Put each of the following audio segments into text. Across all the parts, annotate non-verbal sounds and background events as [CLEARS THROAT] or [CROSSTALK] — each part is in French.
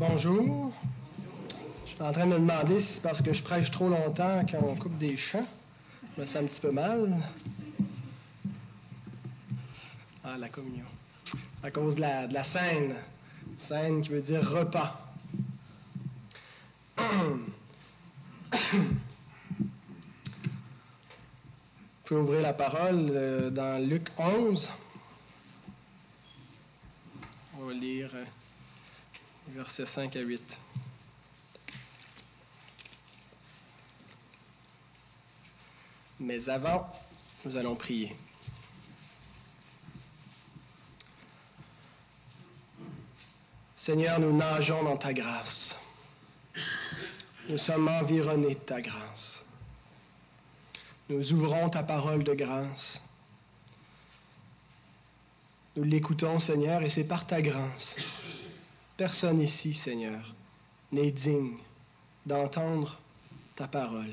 Bonjour. Je suis en train de me demander si c'est parce que je prêche trop longtemps quand on coupe des champs. Je me un petit peu mal. Ah, la communion. À cause de la, de la scène. Scène qui veut dire repas. Vous pouvez ouvrir la parole euh, dans Luc 11. On va lire euh, versets 5 à 8. Mais avant, nous allons prier. Seigneur, nous nageons dans ta grâce. Nous sommes environnés de ta grâce. Nous ouvrons ta parole de grâce. Nous l'écoutons, Seigneur, et c'est par ta grâce. Personne ici, Seigneur, n'est digne d'entendre ta parole.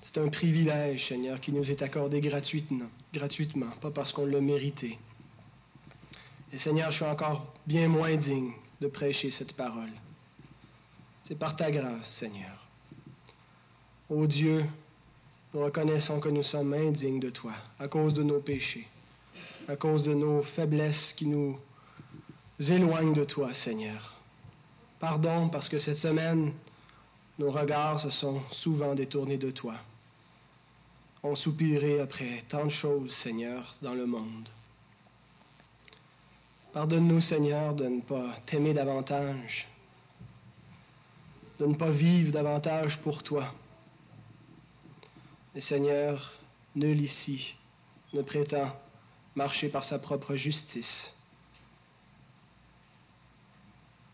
C'est un privilège, Seigneur, qui nous est accordé gratuitement, gratuitement, pas parce qu'on l'a mérité. Et Seigneur, je suis encore bien moins digne de prêcher cette parole. C'est par ta grâce, Seigneur. Ô Dieu, nous reconnaissons que nous sommes indignes de toi à cause de nos péchés, à cause de nos faiblesses qui nous éloignent de toi, Seigneur. Pardon parce que cette semaine, nos regards se sont souvent détournés de toi. On soupirait après tant de choses, Seigneur, dans le monde. Pardonne-nous, Seigneur, de ne pas t'aimer davantage, de ne pas vivre davantage pour toi. Et Seigneur, nul ici ne prétend marcher par sa propre justice.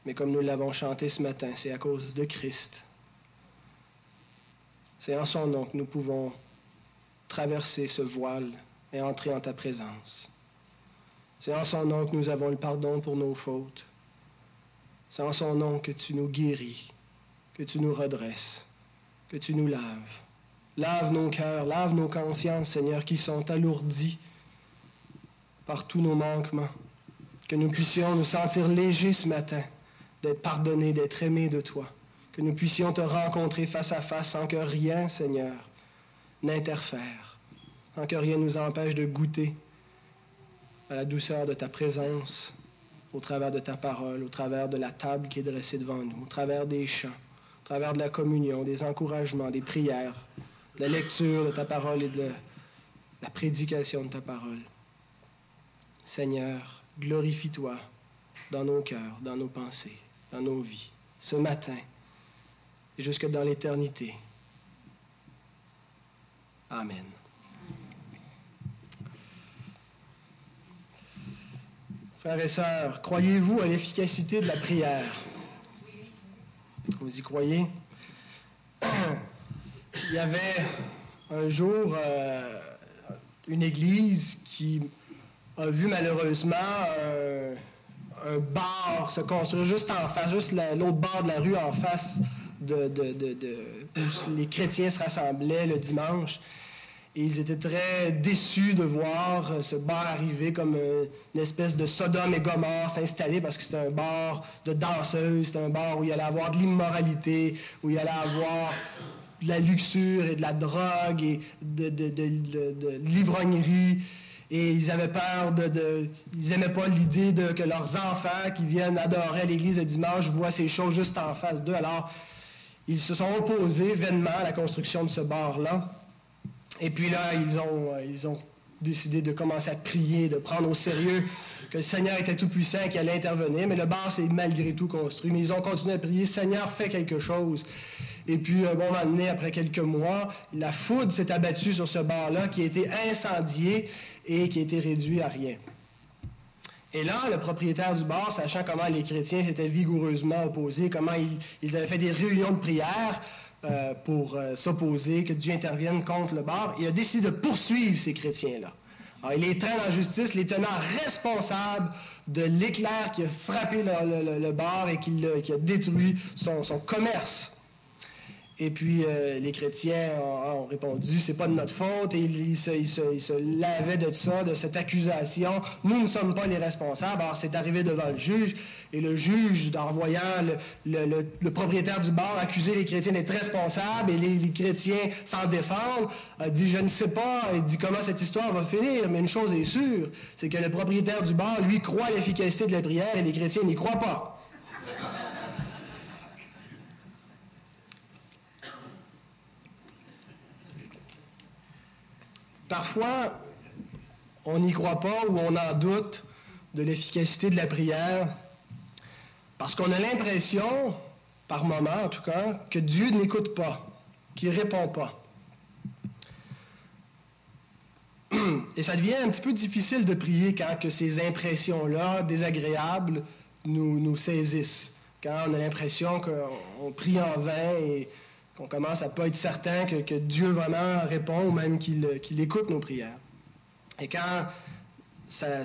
Mais comme nous l'avons chanté ce matin, c'est à cause de Christ. C'est en son nom que nous pouvons traverser ce voile et entrer en ta présence. C'est en son nom que nous avons le pardon pour nos fautes. C'est en son nom que tu nous guéris, que tu nous redresses, que tu nous laves. Lave nos cœurs, lave nos consciences, Seigneur, qui sont alourdis par tous nos manquements. Que nous puissions nous sentir légers ce matin, d'être pardonnés, d'être aimés de toi. Que nous puissions te rencontrer face à face sans que rien, Seigneur, n'interfère, sans que rien nous empêche de goûter à la douceur de ta présence, au travers de ta parole, au travers de la table qui est dressée devant nous, au travers des chants, au travers de la communion, des encouragements, des prières, de la lecture de ta parole et de la prédication de ta parole. Seigneur, glorifie-toi dans nos cœurs, dans nos pensées, dans nos vies, ce matin et jusque dans l'éternité. Amen. Frères et sœurs, croyez-vous à l'efficacité de la prière? Vous y croyez? Il y avait un jour euh, une église qui a vu malheureusement euh, un bar se construire juste en face, juste l'autre bord de la rue en face de, où les chrétiens se rassemblaient le dimanche. Et ils étaient très déçus de voir euh, ce bar arriver comme une espèce de Sodome et Gomorre s'installer parce que c'était un bar de danseuses, c'était un bar où il y allait avoir de l'immoralité, où il y allait avoir de la luxure et de la drogue et de, de, de, l'ivrognerie. Et ils avaient peur de, ils aimaient pas l'idée de que leurs enfants qui viennent adorer à l'église le dimanche voient ces choses juste en face d'eux. Alors, ils se sont opposés vainement à la construction de ce bar-là. Et puis là, ils ont, euh, ils ont décidé de commencer à prier, de prendre au sérieux que le Seigneur était tout-puissant et qu'il allait intervenir. Mais le bar s'est malgré tout construit. Mais ils ont continué à prier, Seigneur, fais quelque chose. Et puis, un moment donné, après quelques mois, la foudre s'est abattue sur ce bar-là qui a été incendié et qui a été réduit à rien. Et là, le propriétaire du bar, sachant comment les chrétiens s'étaient vigoureusement opposés, comment ils avaient fait des réunions de prière, euh, pour euh, s'opposer, que Dieu intervienne contre le bar. Il a décidé de poursuivre ces chrétiens-là. Il les traîne en justice, les tenant responsables de l'éclair qui a frappé le, bar et qui, a détruit son, commerce. Et puis euh, les chrétiens ont, répondu, c'est pas de notre faute, et ils, se, lavaient de ça, de cette accusation. Nous ne sommes pas les responsables. Alors c'est arrivé devant le juge, et le juge, en voyant le, propriétaire du bar accuser les chrétiens d'être responsables, et les, chrétiens s'en défendent, a dit, je ne sais pas, il dit comment cette histoire va finir, mais une chose est sûre, c'est que le propriétaire du bar, lui, croit l'efficacité de la prière, et les chrétiens n'y croient pas. Parfois, on n'y croit pas ou on en doute de l'efficacité de la prière parce qu'on a l'impression, par moment en tout cas, que Dieu n'écoute pas, qu'il ne répond pas. [CLEARS THROAT] Et ça devient un petit peu difficile de prier quand que ces impressions-là, désagréables, nous, nous saisissent. Quand on a l'impression qu'on prie en vain et qu'on commence à pas être certain que, Dieu vraiment répond ou même qu'il écoute nos prières. Et quand ça,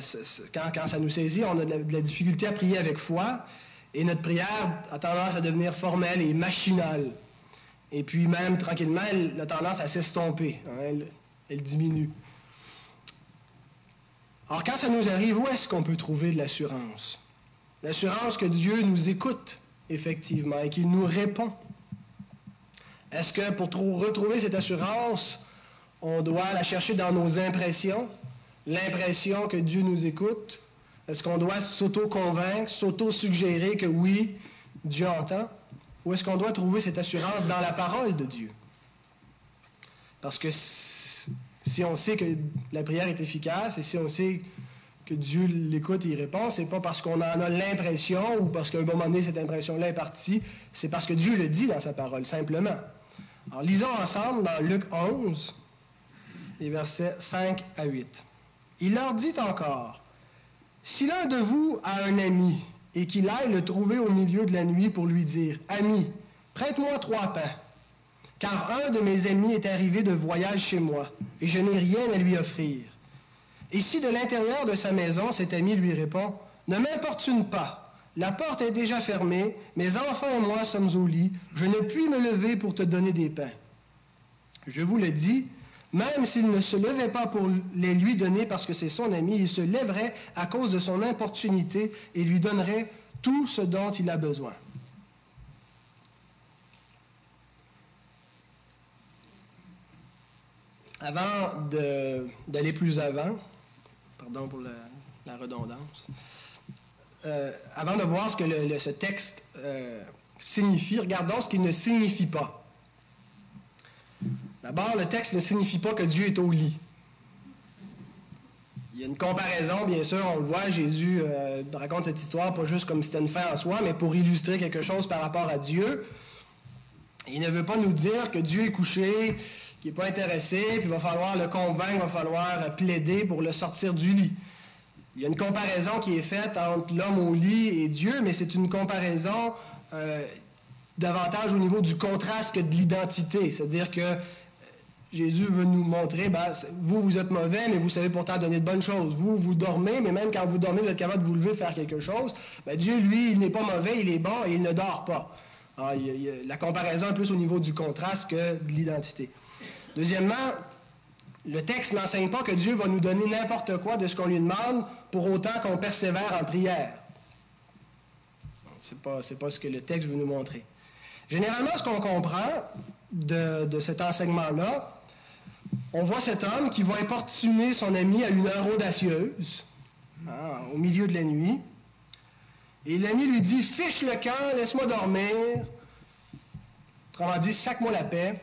nous saisit, on a de la, difficulté à prier avec foi et notre prière a tendance à devenir formelle et machinale. Et puis même, tranquillement, elle a tendance à s'estomper. Hein, elle, diminue. Alors quand ça nous arrive, où est-ce qu'on peut trouver de l'assurance? L'assurance que Dieu nous écoute, effectivement, et qu'il nous répond. Est-ce que pour retrouver cette assurance, on doit la chercher dans nos impressions, l'impression que Dieu nous écoute? Est-ce qu'on doit s'auto-convaincre, s'auto-suggérer que oui, Dieu entend? Ou est-ce qu'on doit trouver cette assurance dans la parole de Dieu? Parce que si on sait que la prière est efficace et si on sait que Dieu l'écoute et y répond, c'est pas parce qu'on en a l'impression ou parce qu'à un moment donné, cette impression-là est partie, c'est parce que Dieu le dit dans sa parole, simplement. Alors, lisons ensemble dans Luc 11, les versets 5 à 8. Il leur dit encore, Si l'un de vous a un ami et qu'il aille le trouver au milieu de la nuit pour lui dire, Ami, prête-moi trois pains, car un de mes amis est arrivé de voyage chez moi, et je n'ai rien à lui offrir. Et si de l'intérieur de sa maison, cet ami lui répond, Ne m'importune pas, la porte est déjà fermée, mes enfants et moi sommes au lit, je ne puis me lever pour te donner des pains. Je vous le dis, même s'il ne se levait pas pour les lui donner parce que c'est son ami, il se lèverait à cause de son importunité et lui donnerait tout ce dont il a besoin. Avant d'aller plus avant, pardon pour la redondance, euh, avant de voir ce que ce texte euh, signifie, regardons ce qu'il ne signifie pas. D'abord, le texte ne signifie pas que Dieu est au lit. Il y a une comparaison, bien sûr, on le voit, Jésus euh, raconte cette histoire pas juste comme si c'était une fin en soi, mais pour illustrer quelque chose par rapport à Dieu. Il ne veut pas nous dire que Dieu est couché, qu'il n'est pas intéressé, puis il va falloir le convaincre, il va falloir plaider pour le sortir du lit. Il y a une comparaison qui est faite entre l'homme au lit et Dieu, mais c'est une comparaison euh, davantage au niveau du contraste que de l'identité. C'est-à-dire que euh, Jésus veut nous montrer, ben, vous, vous êtes mauvais, mais vous savez pourtant donner de bonnes choses. Vous, vous dormez, mais même quand vous dormez, vous êtes capable de vous lever faire quelque chose. Ben, Dieu, lui, il n'est pas mauvais, il est bon et il ne dort pas. Alors, la comparaison est plus au niveau du contraste que de l'identité. Deuxièmement, le texte n'enseigne pas que Dieu va nous donner n'importe quoi de ce qu'on lui demande pour autant qu'on persévère en prière. Ce n'est pas, pas, ce que le texte veut nous montrer. Généralement, ce qu'on comprend de, cet enseignement-là, on voit cet homme qui va importuner son ami à une heure audacieuse, hein, au milieu de la nuit, et l'ami lui dit Fiche le camp, laisse-moi dormir. Autrement dit, sac-moi la paix.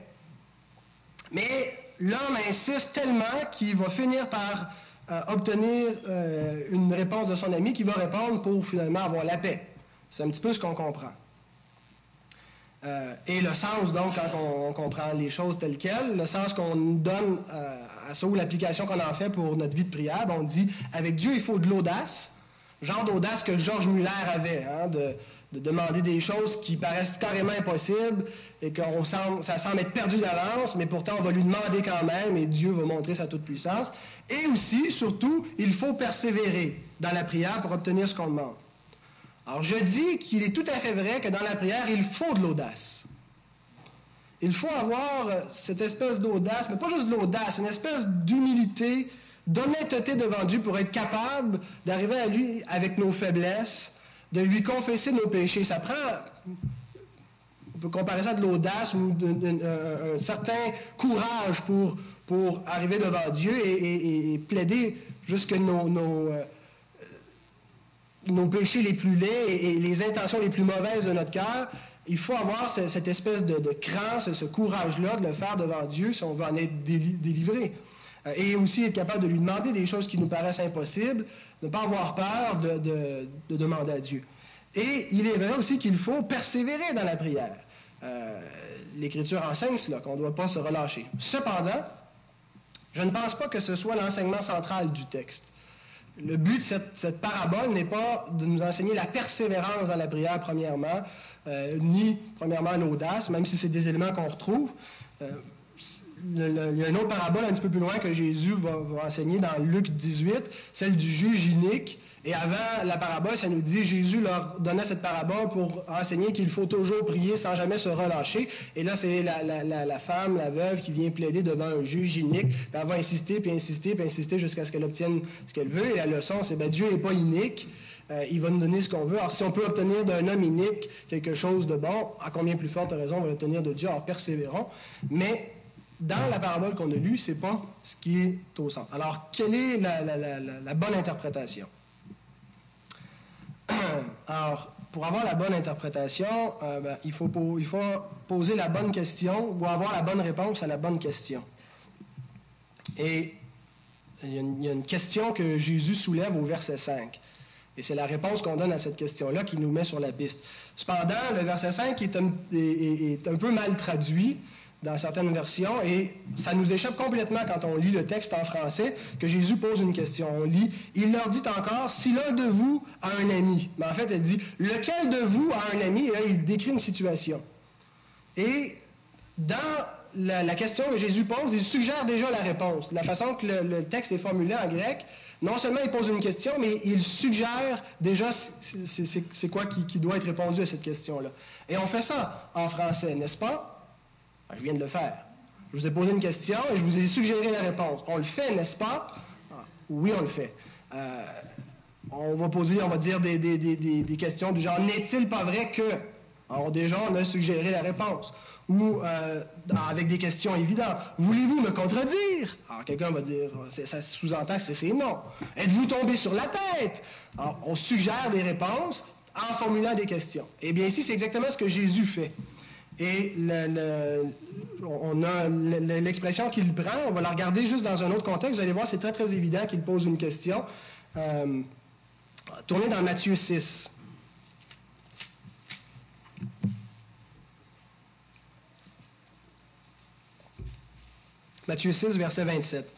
Mais l'homme insiste tellement qu'il va finir par euh, obtenir euh, une réponse de son ami qui va répondre pour finalement avoir la paix. C'est un petit peu ce qu'on comprend. Euh, et le sens, donc, quand on, comprend les choses telles quelles, le sens qu'on donne à ça ou l'application qu'on en fait pour notre vie de prière, ben, on dit, avec Dieu, il faut de l'audace, genre d'audace que Georges Muller avait, hein, de, demander des choses qui paraissent carrément impossibles et que ça semble être perdu d'avance, mais pourtant on va lui demander quand même et Dieu va montrer sa toute-puissance. Et aussi, surtout, il faut persévérer dans la prière pour obtenir ce qu'on demande. Alors je dis qu'il est tout à fait vrai que dans la prière, il faut de l'audace. il faut avoir cette espèce d'audace, mais pas juste de l'audace, une espèce d'humilité, d'honnêteté devant Dieu pour être capable d'arriver à lui avec nos faiblesses, de lui confesser nos péchés. Ça prend, on peut comparer ça à de l'audace ou un, certain courage pour, arriver devant Dieu et, plaider jusque nos, nos, euh, nos, péchés les plus laids et, les intentions les plus mauvaises de notre cœur. Il faut avoir cette, espèce de, de cran, ce, courage-là de le faire devant Dieu si on veut en être délivré. Euh, et aussi être capable de lui demander des choses qui nous paraissent impossibles, ne pas avoir peur de, de demander à Dieu. Et il est vrai aussi qu'il faut persévérer dans la prière. Euh, L'Écriture enseigne cela, qu'on ne doit pas se relâcher. Cependant, je ne pense pas que ce soit l'enseignement central du texte. Le but de cette, parabole n'est pas de nous enseigner la persévérance dans la prière, premièrement, euh, ni, premièrement, l'audace, même si c'est des éléments qu'on retrouve. Il y a une autre parabole un petit peu plus loin que Jésus va, va enseigner dans Luc 18, celle du juge inique, et avant la parabole, ça nous dit Jésus leur donnait cette parabole pour enseigner qu'il faut toujours prier sans jamais se relâcher. Et là, c'est la, femme, la veuve, qui vient plaider devant un juge inique. Elle va insister, puis insister, puis insister jusqu'à ce qu'elle obtienne ce qu'elle veut. Et la leçon, c'est ben, Dieu n'est pas inique. Euh, il va nous donner ce qu'on veut. Alors, si on peut obtenir d'un homme inique quelque chose de bon, à combien plus forte raison on va l'obtenir de Dieu? Alors, persévérons. Mais dans la parabole qu'on a lue, c'est pas ce qui est au centre. Alors, quelle est la bonne interprétation? [CLEARS THROAT] Alors, pour avoir la bonne interprétation, euh, ben, il, faut poser la bonne question ou avoir la bonne réponse à la bonne question. Et il y, a une, question que Jésus soulève au verset 5. Et c'est la réponse qu'on donne à cette question-là qui nous met sur la piste. Cependant, le verset 5 est est un peu mal traduit dans certaines versions, et ça nous échappe complètement quand on lit le texte en français, que Jésus pose une question. On lit, il leur dit encore, si l'un de vous a un ami, mais en fait, elle dit, lequel de vous a un ami, et là, il décrit une situation. Et dans la, question que Jésus pose, il suggère déjà la réponse. La façon que le, texte est formulé en grec, non seulement il pose une question, mais il suggère déjà c'est quoi qui, qui doit être répondu à cette question-là. Et on fait ça en français, n'est-ce pas? Ben, je viens de le faire. Je vous ai posé une question et je vous ai suggéré la réponse. On le fait, n'est-ce pas? Ah, oui, on le fait. Euh, on va poser, on va dire des, des, questions du genre n'est-il pas vrai que Alors déjà, on a suggéré la réponse. Ou euh, avec des questions évidentes. Voulez-vous me contredire? Alors quelqu'un va dire, ça sous-entend que c'est non. Êtes-vous tombé sur la tête? Alors, on suggère des réponses en formulant des questions. Eh bien ici, c'est exactement ce que Jésus fait. Et on a l'expression qu'il prend, on va la regarder juste dans un autre contexte. Vous allez voir, c'est très très évident qu'il pose une question. Euh, tournez dans Matthieu 6. Matthieu 6, verset 27.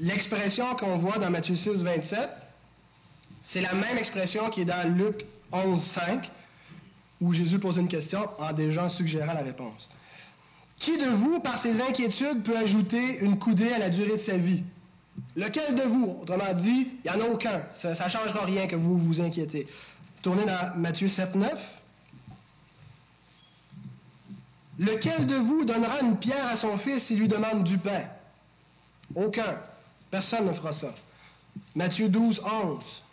L'expression qu'on voit dans Matthieu 6, 27, c'est la même expression qui est dans Luc 11, 5 où Jésus pose une question en déjà suggérant la réponse. Qui de vous, par ses inquiétudes, peut ajouter une coudée à la durée de sa vie? Lequel de vous? Autrement dit, il n'y en a aucun. Ça ne changera rien que vous vous inquiétez. Tournez dans Matthieu 7, 9. Lequel de vous donnera une pierre à son fils s'il lui demande du pain? Aucun. Personne ne fera ça. Matthieu 12, 11.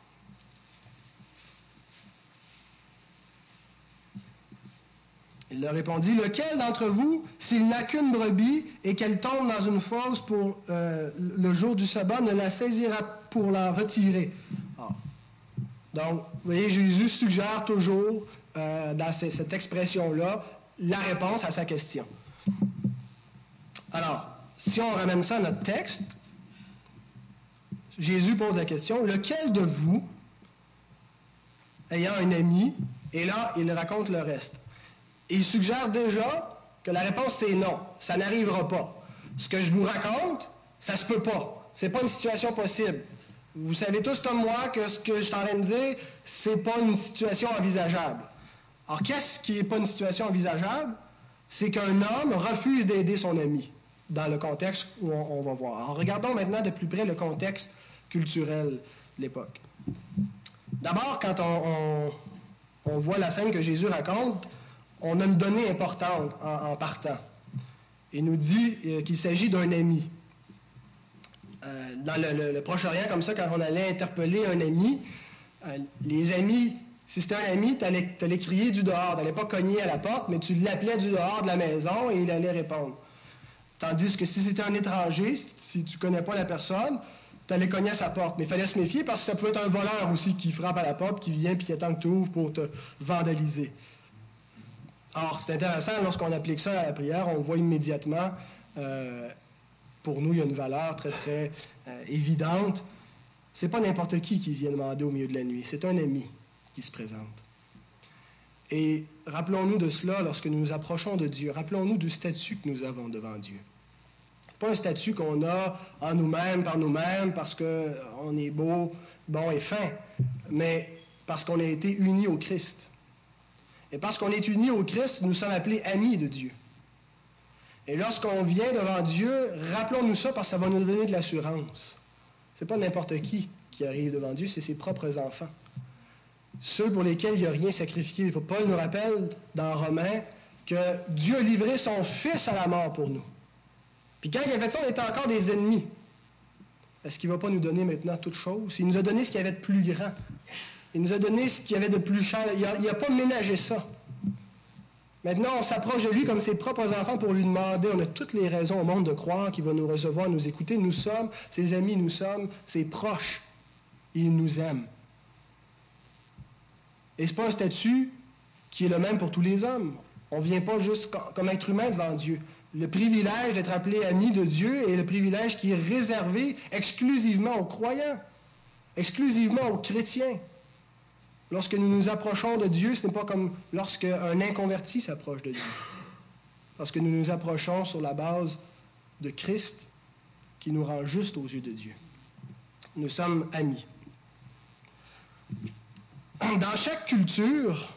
Il leur répondit, Lequel d'entre vous, s'il n'a qu'une brebis et qu'elle tombe dans une fosse pour euh, le jour du sabbat, ne la saisira pour la retirer? Ah. Donc, vous voyez, Jésus suggère toujours euh, dans cette expression-là la réponse à sa question. Alors, si on ramène ça à notre texte, Jésus pose la question, lequel de vous, ayant un ami, et là, il raconte le reste il suggère déjà que la réponse c'est non, ça n'arrivera pas. Ce que je vous raconte, ça se peut pas. C'est pas une situation possible. Vous savez tous comme moi que ce que je suis en train de dire, c'est pas une situation envisageable. Alors, qu'est-ce qui n'est pas une situation envisageable? C'est qu'un homme refuse d'aider son ami, dans le contexte où on, va voir. Alors, regardons maintenant de plus près le contexte culturel de l'époque. D'abord, quand on, on, voit la scène que Jésus raconte, on a une donnée importante en, partant. Il nous dit euh, qu'il s'agit d'un ami. Euh, dans le, Proche-Orient, comme ça, quand on allait interpeller un ami, euh, les amis, si c'était un ami, tu allais, crier du dehors. Tu n'allais pas cogner à la porte, mais tu l'appelais du dehors de la maison et il allait répondre. Tandis que si c'était un étranger, si tu ne connais pas la personne, tu allais cogner à sa porte. Mais il fallait se méfier parce que ça pouvait être un voleur aussi qui frappe à la porte, qui vient puis qui attend que tu ouvres pour te vandaliser. Or, c'est intéressant, lorsqu'on applique ça à la prière, on voit immédiatement, euh, pour nous, il y a une valeur très, très euh, évidente. C'est pas n'importe qui qui vient demander au milieu de la nuit, c'est un ami qui se présente. Et rappelons-nous de cela lorsque nous nous approchons de Dieu. Rappelons-nous du statut que nous avons devant Dieu. Pas un statut qu'on a en nous-mêmes, par nous-mêmes, parce qu'on est beau, bon et fin, mais parce qu'on a été unis au Christ. Et parce qu'on est unis au Christ, nous sommes appelés amis de Dieu. Et lorsqu'on vient devant Dieu, rappelons-nous ça parce que ça va nous donner de l'assurance. Ce n'est pas n'importe qui qui arrive devant Dieu, c'est ses propres enfants. Ceux pour lesquels il n'y a rien sacrifié. Paul nous rappelle dans Romains que Dieu a livré son Fils à la mort pour nous. Puis quand il a ça, on était encore des ennemis. Est-ce qu'il ne va pas nous donner maintenant toute chose? Il nous a donné ce qu'il avait de plus grand. Il nous a donné ce qu'il y avait de plus cher. Il n'a pas ménagé ça. Maintenant, on s'approche de lui comme ses propres enfants pour lui demander, on a toutes les raisons au monde de croire qu'il va nous recevoir, nous écouter. Nous sommes ses amis, nous sommes ses proches. Il nous aime. Et ce n'est pas un statut qui est le même pour tous les hommes. On ne vient pas juste comme être humain devant Dieu. Le privilège d'être appelé ami de Dieu est le privilège qui est réservé exclusivement aux croyants, exclusivement aux chrétiens. Lorsque nous nous approchons de Dieu, ce n'est pas comme lorsque un inconverti s'approche de Dieu. Parce que nous nous approchons sur la base de Christ qui nous rend juste aux yeux de Dieu. Nous sommes amis. Dans chaque culture,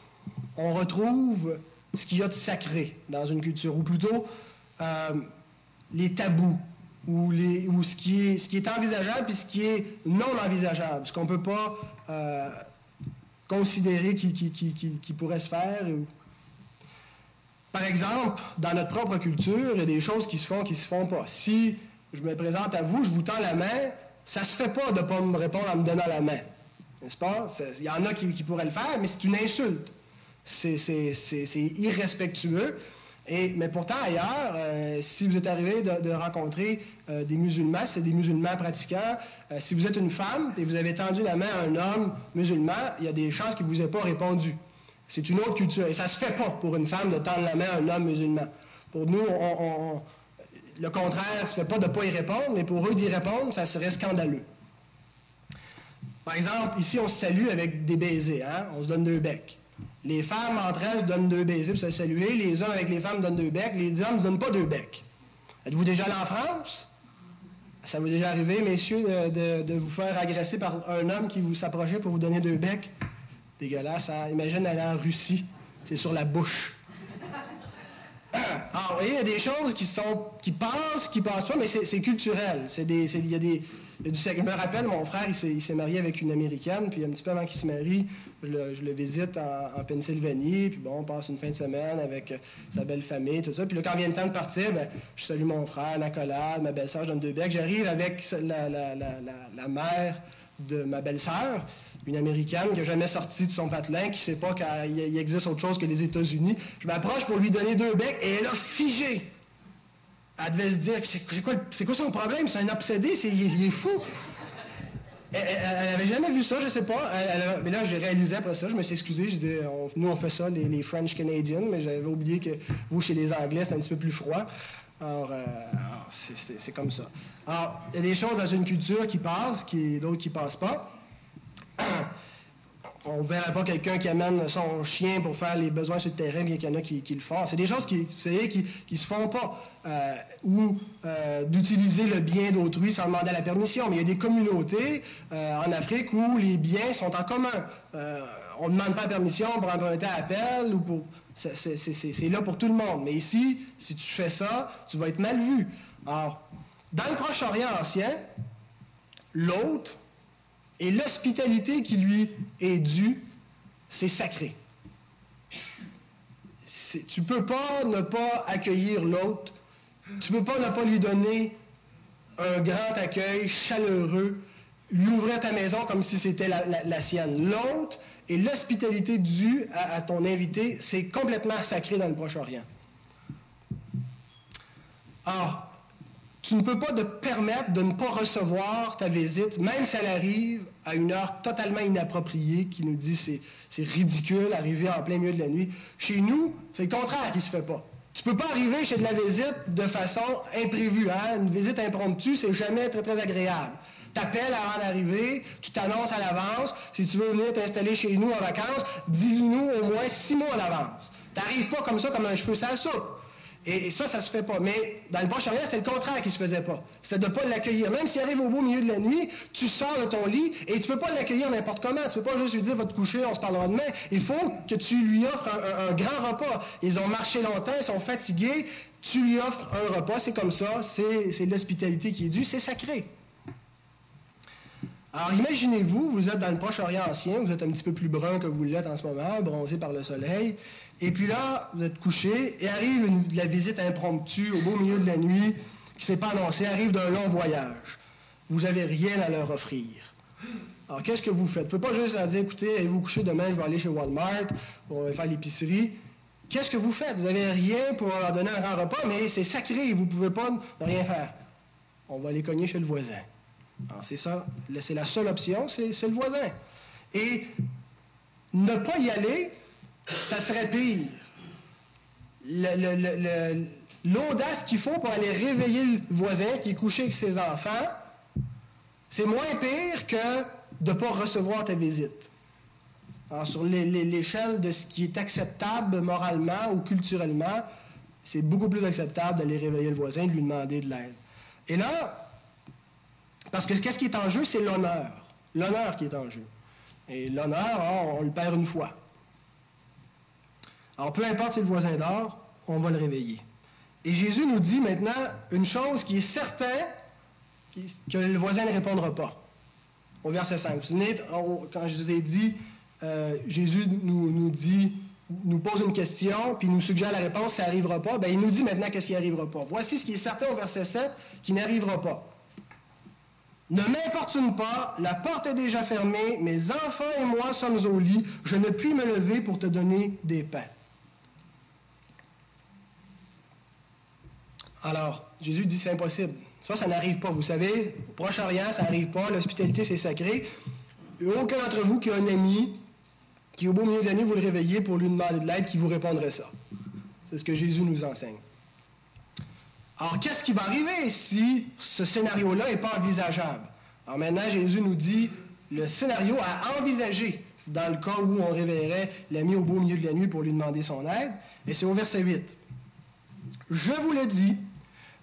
on retrouve ce qu'il y a de sacré dans une culture, ou plutôt euh, les tabous, ou, ce, qui est, envisageable et ce qui est non envisageable, ce qu'on ne peut pas euh, considérer qui, qui, pourrait se faire. Par exemple, dans notre propre culture, il y a des choses qui se font, qui se font pas. Si je me présente à vous, je vous tends la main, ça se fait pas de ne pas me répondre en me donnant la main. N'est-ce pas? Il y en a qui, pourraient le faire, mais c'est une insulte. C'est irrespectueux. Mais pourtant, ailleurs, euh, si vous êtes arrivé de, rencontrer euh, des musulmans, c'est des musulmans pratiquants. Euh, si vous êtes une femme et vous avez tendu la main à un homme musulman, il y a des chances qu'il ne vous ait pas répondu. C'est une autre culture. Et ça ne se fait pas pour une femme de tendre la main à un homme musulman. Pour nous, le contraire ne se fait pas de ne pas y répondre, mais pour eux d'y répondre, ça serait scandaleux. Par exemple, ici, on se salue avec des baisers. Hein? On se donne deux becs. Les femmes entre elles donnent deux baisers pour se saluer. Les hommes avec les femmes donnent deux becs. Les hommes ne donnent pas deux becs. Êtes-vous déjà allé en France? Ça vous est déjà arrivé, messieurs, de, vous faire agresser par un homme qui vous s'approchait pour vous donner deux becs? Dégueulasse. Hein? Imagine aller en Russie. C'est sur la bouche. Alors, vous voyez, il y a des choses qui sont qui passent, qui passent pas, mais c'est culturel. Il y a des, je me rappelle, mon frère, il s'est marié avec une Américaine, puis un petit peu avant qu'il se marie, je le, visite en, Pennsylvanie, puis bon, on passe une fin de semaine avec euh, sa belle famille, tout ça. Puis là, quand vient le temps de partir, ben, je salue mon frère, la collade, ma belle-sœur, je donne deux becs. J'arrive avec la, mère de ma belle-sœur, une Américaine qui n'a jamais sorti de son patelin, qui ne sait pas qu'il existe autre chose que les États-Unis. Je m'approche pour lui donner deux becs, et elle a figé. Elle devait se dire, c'est quoi, son problème? C'est un obsédé, il, est fou. Elle n'avait jamais vu ça, je sais pas. mais là, j'ai réalisé après ça, je me suis excusé, je dis, nous on fait ça, les, French Canadians, mais j'avais oublié que vous, chez les Anglais, c'est un petit peu plus froid. Alors, euh, c'est comme ça. Alors, il y a des choses dans une culture qui passent, qui, d'autres qui passent pas. [CLEARS THROAT] on ne verra pas quelqu'un qui amène son chien pour faire les besoins sur le terrain, bien qu'il y en a qui, le font. C'est des choses qui, vous savez, qui ne se font pas. Euh, ou euh, d'utiliser le bien d'autrui sans demander la permission. Mais il y a des communautés euh, en Afrique où les biens sont en commun. on ne demande pas la permission pour emprunter à appel ou pour. C'est là pour tout le monde. Mais ici, si tu fais ça, tu vas être mal vu. Alors, dans le Proche-Orient ancien, l'autre et l'hospitalité qui lui est due, c'est sacré. tu ne peux pas ne pas accueillir l'autre. Tu ne peux pas ne pas lui donner un grand accueil chaleureux, lui ouvrir ta maison comme si c'était la, sienne. L'autre et l'hospitalité due à, ton invité, c'est complètement sacré dans le Proche-Orient. Or, tu ne peux pas te permettre de ne pas recevoir ta visite, même si elle arrive à une heure totalement inappropriée, qui nous dit c'est, c'est ridicule, arriver en plein milieu de la nuit. Chez nous, c'est le contraire qui se fait pas. Tu peux pas arriver chez de la visite de façon imprévue. Hein? Une visite impromptue, c'est jamais très, très agréable. T'appelles avant d'arriver, tu t'annonces à l'avance. Si tu veux venir t'installer chez nous en vacances, dis-nous au moins six mois à l'avance. T'arrives pas comme ça, comme un cheveu sans soupe. Et, ça, ça se fait pas. Mais dans le Proche-Orient, c'est le contraire qui se faisait pas. C'est de ne pas l'accueillir. Même s'il arrive au beau milieu de la nuit, tu sors de ton lit et tu peux pas l'accueillir n'importe comment. Tu peux pas juste lui dire, va te coucher, on se parlera demain. Il faut que tu lui offres un, grand repas. Ils ont marché longtemps, ils sont fatigués. Tu lui offres un repas, c'est comme ça. C'est l'hospitalité qui est due, c'est sacré. Alors imaginez-vous, vous êtes dans le Proche-Orient ancien, vous êtes un petit peu plus brun que vous l'êtes en ce moment, bronzé par le soleil, et puis là, vous êtes couché, et arrive la visite impromptue au beau milieu de la nuit, qui s'est pas annoncée, arrive d'un long voyage. Vous n'avez rien à leur offrir. Alors qu'est-ce que vous faites? Vous ne pouvez pas juste leur dire, écoutez, allez-vous coucher demain, je vais aller chez Walmart, on va faire l'épicerie. Qu'est-ce que vous faites? Vous n'avez rien pour leur donner un grand repas, mais c'est sacré, vous ne pouvez pas ne rien faire. On va aller cogner chez le voisin. C'est ça, c'est la seule option, c'est le voisin. Et ne pas y aller, ça serait pire. L'audace qu'il faut pour aller réveiller le voisin qui est couché avec ses enfants, c'est moins pire que de ne pas recevoir ta visite. Sur l'échelle de ce qui est acceptable moralement ou culturellement, c'est beaucoup plus acceptable d'aller réveiller le voisin, de lui demander de l'aide. Et là, parce que qu'est-ce qui est en jeu, c'est l'honneur. L'honneur qui est en jeu. Et l'honneur, on, le perd une fois. Alors, peu importe si le voisin dort, on va le réveiller. Et Jésus nous dit maintenant une chose qui est certaine, que le voisin ne répondra pas. Au verset 5. Vous vous souvenez, quand je vous ai dit, euh, Jésus nous, dit, nous pose une question, puis nous suggère la réponse, ça n'arrivera pas, bien, il nous dit maintenant qu'est-ce qui n'arrivera pas. Voici ce qui est certain au verset 7, qui n'arrivera pas. Ne m'importune pas, la porte est déjà fermée, mes enfants et moi sommes au lit, je ne puis me lever pour te donner des pains. Alors, Jésus dit c'est impossible. Ça, ça n'arrive pas. Vous savez, au Proche-Orient, ça n'arrive pas. L'hospitalité, c'est sacré. Aucun d'entre vous qui a un ami qui, au beau milieu de la nuit, vous le réveillez pour lui demander de l'aide, qui vous répondrait ça. C'est ce que Jésus nous enseigne. Alors, qu'est-ce qui va arriver si ce scénario-là n'est pas envisageable? Alors maintenant, Jésus nous dit le scénario à envisager dans le cas où on réveillerait l'ami au beau milieu de la nuit pour lui demander son aide. Et c'est au verset 8. Je vous le dis,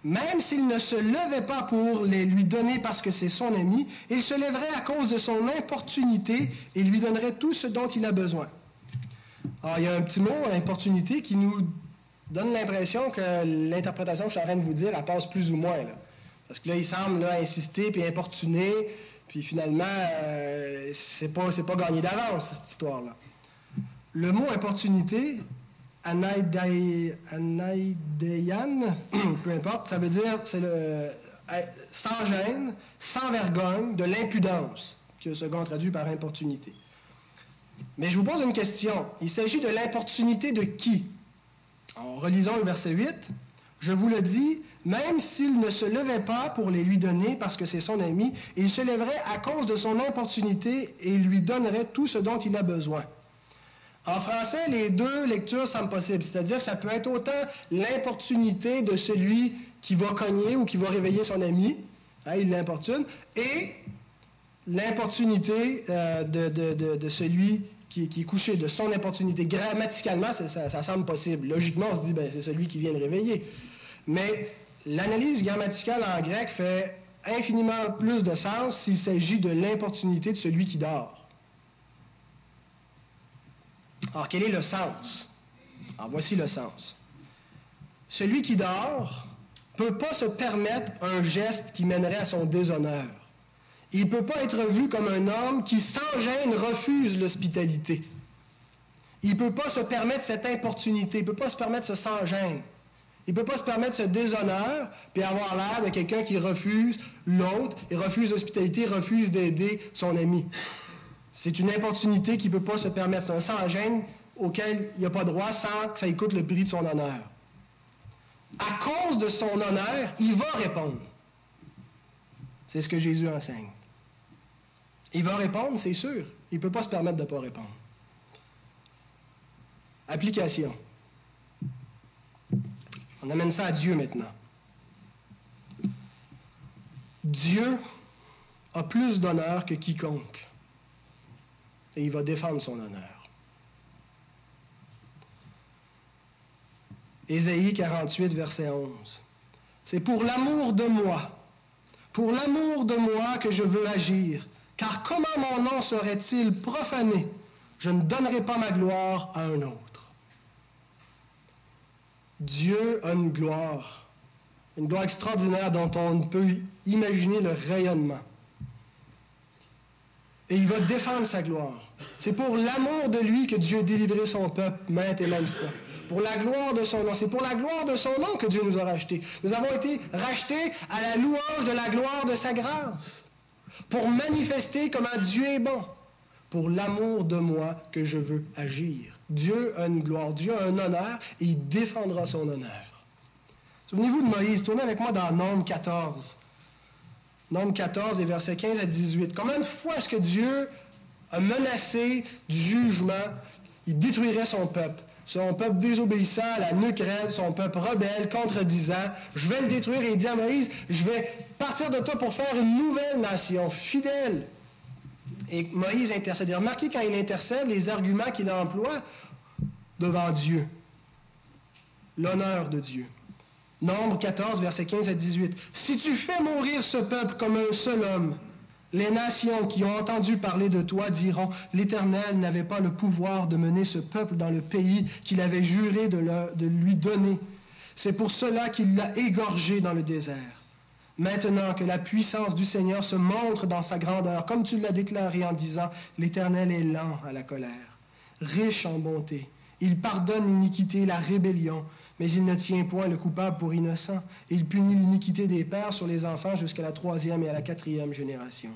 même s'il ne se levait pas pour les lui donner parce que c'est son ami, il se lèverait à cause de son importunité et lui donnerait tout ce dont il a besoin. Alors, il y a un petit mot, importunité, qui nous donne l'impression que l'interprétation que je suis en train de vous dire, elle passe plus ou moins. Parce que là, il semble insister puis importuner, puis finalement, euh, c'est pas, pas gagné d'avance, cette histoire-là. Le mot importunité, anaïdeyan, [CLEARS THROAT] peu importe, ça veut dire, c'est le euh, sans gêne, sans vergogne, de l'impudence, que le second traduit par importunité. Mais je vous pose une question. Il s'agit de l'importunité de qui? En relisant le verset 8, je vous le dis, même s'il ne se levait pas pour les lui donner parce que c'est son ami, il se lèverait à cause de son importunité et lui donnerait tout ce dont il a besoin. En français, les deux lectures semblent possibles, c'est-à-dire que ça peut être autant l'importunité de celui qui va cogner ou qui va réveiller son ami, hein, il l'importune, et l'importunité euh, de, celui qui, est couché de son opportunité. Grammaticalement, ça, semble possible. Logiquement, on se dit, ben, c'est celui qui vient de réveiller. Mais l'analyse grammaticale en grec fait infiniment plus de sens s'il s'agit de l'importunité de celui qui dort. Alors, quel est le sens? Alors, voici le sens. Celui qui dort ne peut pas se permettre un geste qui mènerait à son déshonneur. Il ne peut pas être vu comme un homme qui, sans gêne, refuse l'hospitalité. Il ne peut pas se permettre cette importunité, il ne peut pas se permettre ce sans-gêne. Il ne peut pas se permettre ce déshonneur, puis avoir l'air de quelqu'un qui refuse l'autre, et refuse l'hospitalité, refuse d'aider son ami. C'est une importunité qu'il ne peut pas se permettre. C'est un sans-gêne auquel il n'a pas droit sans que ça écoute le prix de son honneur. À cause de son honneur, il va répondre. C'est ce que Jésus enseigne. Il va répondre, c'est sûr. Il ne peut pas se permettre de ne pas répondre. Application. On amène ça à Dieu maintenant. Dieu a plus d'honneur que quiconque. Et il va défendre son honneur. Ésaïe 48, verset 11. C'est pour l'amour de moi, pour l'amour de moi que je veux agir, car comment mon nom serait-il profané? Je ne donnerai pas ma gloire à un autre. Dieu a une gloire, une gloire extraordinaire dont on ne peut imaginer le rayonnement. Et il va défendre sa gloire. C'est pour l'amour de lui que Dieu a délivré son peuple maintes et maintes fois. Pour la gloire de son nom. C'est pour la gloire de son nom que Dieu nous a rachetés. Nous avons été rachetés à la louange de la gloire de sa grâce. Pour manifester comment Dieu est bon. Pour l'amour de moi que je veux agir. Dieu a une gloire, Dieu a un honneur et il défendra son honneur. Souvenez-vous de Moïse, tournez avec moi dans Nombre 14. Nombre 14 et versets 15 à 18. Combien de fois est-ce que Dieu a menacé du jugement, il détruirait son peuple? Son peuple désobéissant, la nuque son peuple rebelle, contredisant. Je vais le détruire et il dit à Moïse, je vais partir de toi pour faire une nouvelle nation, fidèle. Et Moïse intercède. remarquez quand il intercède les arguments qu'il emploie devant Dieu. L'honneur de Dieu. Nombre 14, versets 15 à 18. Si tu fais mourir ce peuple comme un seul homme, les nations qui ont entendu parler de toi diront, l'Éternel n'avait pas le pouvoir de mener ce peuple dans le pays qu'il avait juré de, de lui donner. C'est pour cela qu'il l'a égorgé dans le désert. Maintenant que la puissance du Seigneur se montre dans sa grandeur, comme tu l'as déclaré en disant, l'Éternel est lent à la colère, riche en bonté. Il pardonne l'iniquité, la rébellion, mais il ne tient point le coupable pour innocent. Il punit l'iniquité des pères sur les enfants jusqu'à la troisième et à la quatrième génération.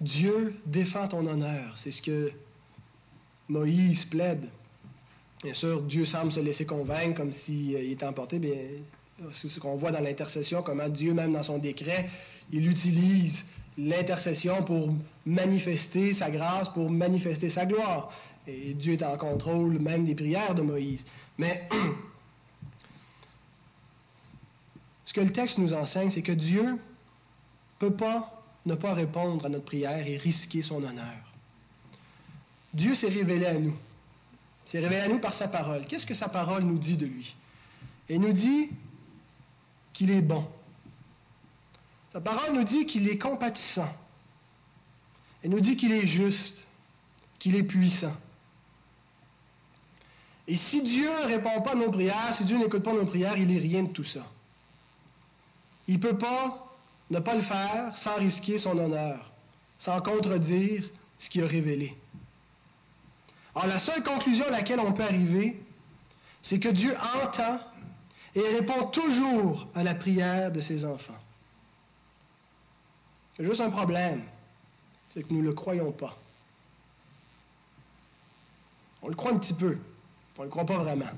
Dieu défend ton honneur. C'est ce que Moïse plaide. Bien sûr, Dieu semble se laisser convaincre comme s'il euh, était emporté. Bien, c'est ce qu'on voit dans l'intercession, comment Dieu, même dans son décret, il utilise l'intercession pour manifester sa grâce, pour manifester sa gloire. Et Dieu est en contrôle même des prières de Moïse. Mais [CLEARS THROAT] ce que le texte nous enseigne, c'est que Dieu ne peut pas ne pas répondre à notre prière et risquer son honneur. Dieu s'est révélé à nous. Il s'est révélé à nous par sa parole. Qu'est-ce que sa parole nous dit de lui? Elle nous dit qu'il est bon. Sa parole nous dit qu'il est compatissant. Elle nous dit qu'il est juste, qu'il est puissant. Et si Dieu ne répond pas à nos prières, si Dieu n'écoute pas nos prières, il n'est rien de tout ça. Il ne peut pas ne pas le faire sans risquer son honneur, sans contredire ce qu'il a révélé. Alors la seule conclusion à laquelle on peut arriver, c'est que Dieu entend et répond toujours à la prière de ses enfants. C'est juste un problème, c'est que nous ne le croyons pas. On le croit un petit peu, on ne le croit pas vraiment.